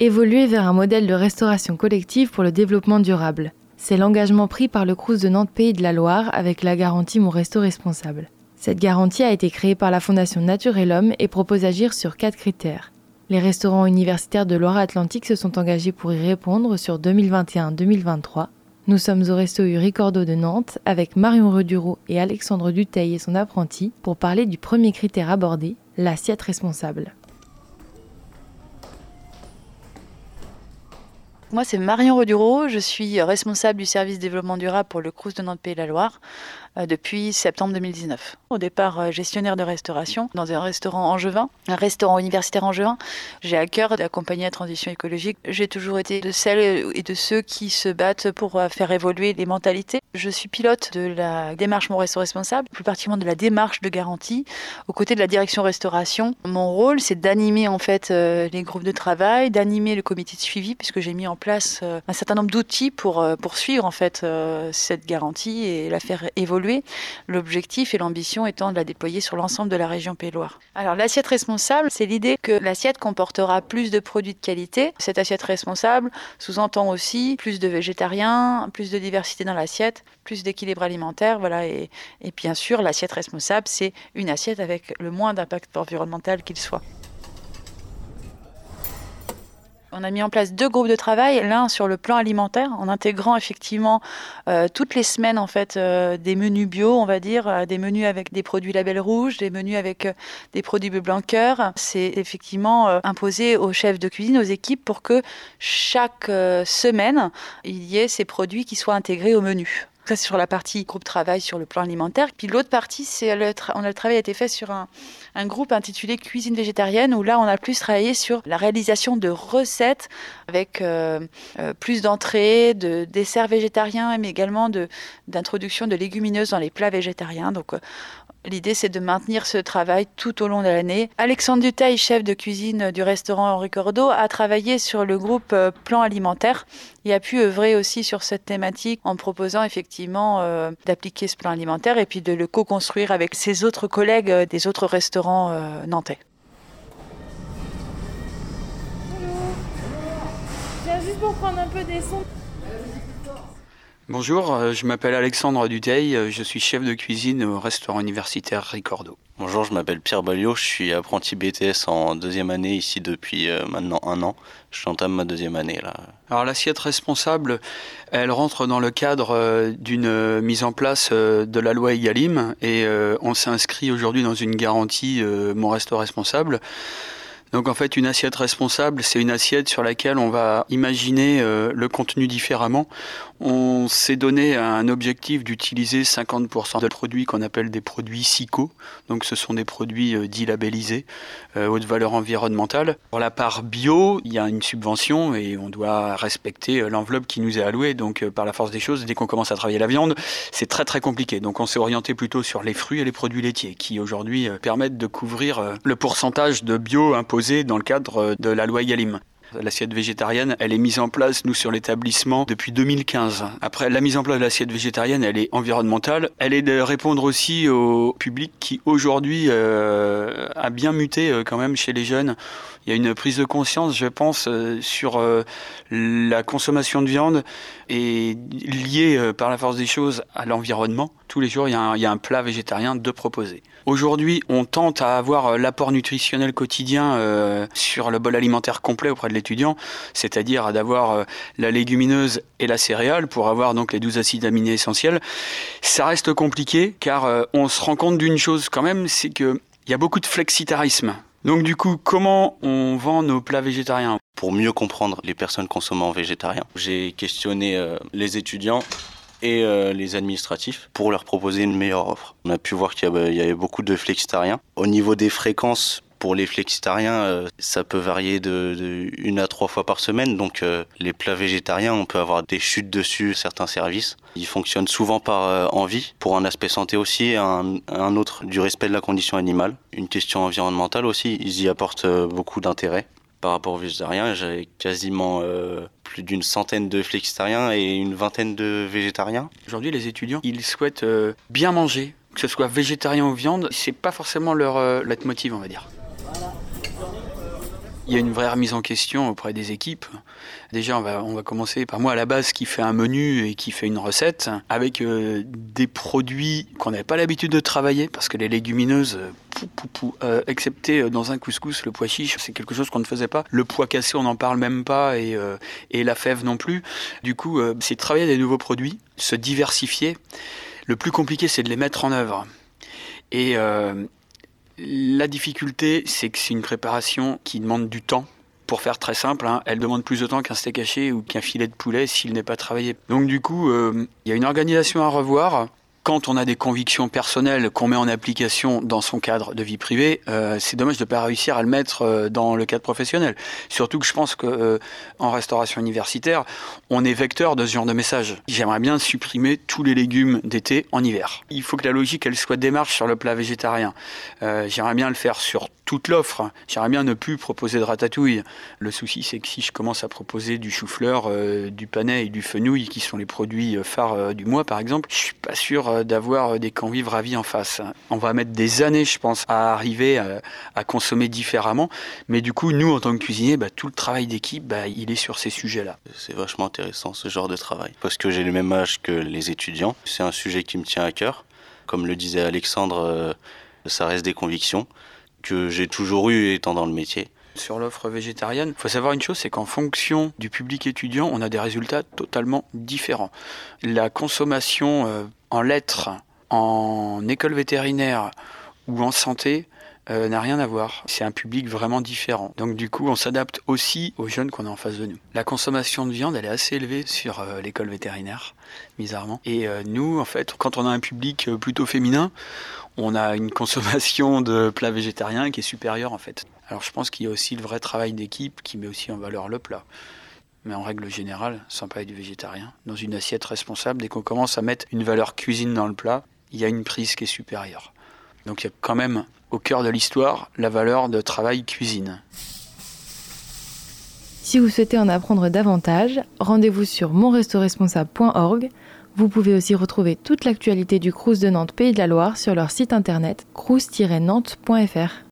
Évoluer vers un modèle de restauration collective pour le développement durable. C'est l'engagement pris par le Crous de Nantes Pays de la Loire avec la garantie Mon Resto Responsable. Cette garantie a été créée par la Fondation Nature et l'Homme et propose d'agir sur quatre critères. Les restaurants universitaires de Loire-Atlantique se sont engagés pour y répondre sur 2021-2023. Nous sommes au Resto U de Nantes avec Marion Redureau et Alexandre Duteil et son apprenti pour parler du premier critère abordé, l'assiette responsable. Moi, c'est Marion Redureau. Je suis responsable du service développement durable pour le Crous de Nantes-Pays-la-Loire depuis septembre 2019. Au départ, euh, gestionnaire de restauration dans un restaurant angevin, un restaurant universitaire angevin. J'ai à cœur d'accompagner la transition écologique. J'ai toujours été de celles et de ceux qui se battent pour euh, faire évoluer les mentalités. Je suis pilote de la démarche Mon Resto Responsable, plus particulièrement de la démarche de garantie, aux côtés de la direction restauration. Mon rôle, c'est d'animer en fait les groupes de travail, d'animer le comité de suivi, puisque j'ai mis en place un certain nombre d'outils pour poursuivre en fait cette garantie et la faire évoluer L'objectif et l'ambition étant de la déployer sur l'ensemble de la région Pays Loire. Alors l'assiette responsable, c'est l'idée que l'assiette comportera plus de produits de qualité. Cette assiette responsable sous-entend aussi plus de végétariens, plus de diversité dans l'assiette, plus d'équilibre alimentaire, voilà. Et, et bien sûr, l'assiette responsable, c'est une assiette avec le moins d'impact environnemental qu'il soit. On a mis en place deux groupes de travail, l'un sur le plan alimentaire, en intégrant effectivement euh, toutes les semaines en fait euh, des menus bio, on va dire, euh, des menus avec des produits label rouge, des menus avec des produits bleu blanc cœur. C'est effectivement imposé aux chefs de cuisine, aux équipes, pour que chaque semaine il y ait ces produits qui soient intégrés au menu. Ça, c'est sur la partie groupe travail sur le plan alimentaire. Puis l'autre partie, c'est le, on a, le travail a été fait sur un, un, groupe intitulé Cuisine végétarienne, où là, on a plus travaillé sur la réalisation de recettes avec euh, euh, plus d'entrées, de desserts végétariens, mais également d'introduction de, légumineuses dans les plats végétariens. Donc, euh, L'idée, c'est de maintenir ce travail tout au long de l'année. Alexandre Dutail, chef de cuisine du restaurant Henri Cordeau, a travaillé sur le groupe Plan Alimentaire et a pu œuvrer aussi sur cette thématique en proposant effectivement euh, d'appliquer ce plan alimentaire et puis de le co-construire avec ses autres collègues euh, des autres restaurants nantais. Bonjour, euh, je m'appelle Alexandre Duteil, euh, je suis chef de cuisine au restaurant universitaire Ricordo. Bonjour, je m'appelle Pierre Balliot, je suis apprenti BTS en deuxième année ici depuis euh, maintenant un an. J'entame ma deuxième année là. Alors l'assiette responsable, elle rentre dans le cadre d'une mise en place de la loi EGalim et on s'inscrit aujourd'hui dans une garantie Mon Resto Responsable. Donc en fait, une assiette responsable, c'est une assiette sur laquelle on va imaginer euh, le contenu différemment. On s'est donné un objectif d'utiliser 50% de produits qu'on appelle des produits SICO. Donc ce sont des produits euh, dits labellisés, euh, haute valeur environnementale. Pour la part bio, il y a une subvention et on doit respecter l'enveloppe qui nous est allouée. Donc par la force des choses, dès qu'on commence à travailler la viande, c'est très très compliqué. Donc on s'est orienté plutôt sur les fruits et les produits laitiers qui aujourd'hui permettent de couvrir le pourcentage de bio imposé dans le cadre de la loi Yalim. L'assiette végétarienne, elle est mise en place, nous, sur l'établissement depuis 2015. Après, la mise en place de l'assiette végétarienne, elle est environnementale. Elle est de répondre aussi au public qui, aujourd'hui, euh, a bien muté euh, quand même chez les jeunes. Il y a une prise de conscience, je pense, euh, sur la consommation de viande et liée par la force des choses à l'environnement. Tous les jours, il y, a un, plat végétarien de proposer. Aujourd'hui, on tente à avoir l'apport nutritionnel quotidien sur le bol alimentaire complet auprès de l'étudiant, c'est-à-dire d'avoir euh, la légumineuse et la céréale pour avoir donc les 12 acides aminés essentiels. Ça reste compliqué car on se rend compte d'une chose quand même, c'est qu'il y a beaucoup de flexitarisme. Donc du coup, comment on vend nos plats végétariens? Pour mieux comprendre les personnes consommant végétarien, j'ai questionné les étudiants et euh, les administratifs pour leur proposer une meilleure offre. On a pu voir qu'il y, avait beaucoup de flexitariens. Au niveau des fréquences, pour les flexitariens, euh, ça peut varier de, une à trois fois par semaine. Donc euh, les plats végétariens, on peut avoir des chutes dessus certains services. Ils fonctionnent souvent par envie, pour un aspect santé aussi, un, autre du respect de la condition animale. Une question environnementale aussi, ils y apportent beaucoup d'intérêt par rapport aux végétariens. J'avais quasiment euh, plus d'une centaine de flexitariens et une vingtaine de végétariens. Aujourd'hui, les étudiants, ils souhaitent euh, bien manger, que ce soit végétarien ou viande. C'est pas forcément leur euh, leitmotiv, on va dire. Il y a une vraie remise en question auprès des équipes. Déjà, on va, on va commencer par moi à la base qui fait un menu et qui fait une recette avec euh, des produits qu'on n'avait pas l'habitude de travailler parce que les légumineuses, pou, pou, pou, euh, excepté euh, dans un couscous, le pois chiche, c'est quelque chose qu'on ne faisait pas. Le pois cassé, on n'en parle même pas et, euh, et la fève non plus. Du coup, euh, c'est travailler des nouveaux produits, se diversifier. Le plus compliqué, c'est de les mettre en œuvre. Et euh, la difficulté, c'est que c'est une préparation qui demande du temps. Pour faire très simple, hein, elle demande plus de temps qu'un steak haché ou qu'un filet de poulet s'il n'est pas travaillé. Donc du coup, euh, il y a une organisation à revoir. Quand on a des convictions personnelles qu'on met en application dans son cadre de vie privée, euh, c'est dommage de ne pas réussir à le mettre euh, dans le cadre professionnel. Surtout que je pense que euh, en restauration universitaire, on est vecteur de ce genre de message. J'aimerais bien supprimer tous les légumes d'été en hiver. Il faut que la logique elle soit démarche sur le plat végétarien. J'aimerais bien le faire sur toute l'offre. J'aimerais bien ne plus proposer de ratatouille. Le souci, c'est que si je commence à proposer du chou-fleur, euh, du panais et du fenouil, qui sont les produits euh, phares euh, du mois, par exemple, je suis pas sûr d'avoir des convives ravis en face. On va mettre des années, je pense, à arriver à, consommer différemment. Mais du coup, nous, en tant que cuisiniers, bah, tout le travail d'équipe, bah, il est sur ces sujets-là. C'est vachement intéressant ce genre de travail parce que j'ai le même âge que les étudiants. C'est un sujet qui me tient à cœur. Comme le disait Alexandre, ça reste des convictions que j'ai toujours eues étant dans le métier. Sur l'offre végétarienne, il faut savoir une chose, c'est qu'en fonction du public étudiant, on a des résultats totalement différents. La consommation euh, en lettres, en école vétérinaire ou en santé euh, n'a rien à voir. C'est un public vraiment différent. Donc du coup, on s'adapte aussi aux jeunes qu'on a en face de nous. La consommation de viande, elle est assez élevée sur euh, l'école vétérinaire, bizarrement. Et euh, nous, en fait, quand on a un public plutôt féminin, on a une consommation de plats végétariens qui est supérieure en fait. Alors je pense qu'il y a aussi le vrai travail d'équipe qui met aussi en valeur le plat. Mais en règle générale, sans parler du végétarien, dans une assiette responsable, dès qu'on commence à mettre une valeur cuisine dans le plat, il y a une prise qui est supérieure. Donc il y a quand même au cœur de l'histoire la valeur de travail cuisine. Si vous souhaitez en apprendre davantage, rendez-vous sur monrestoresponsable.org. Vous pouvez aussi retrouver toute l'actualité du Crous de Nantes Pays de la Loire sur leur site internet crous-nantes.fr.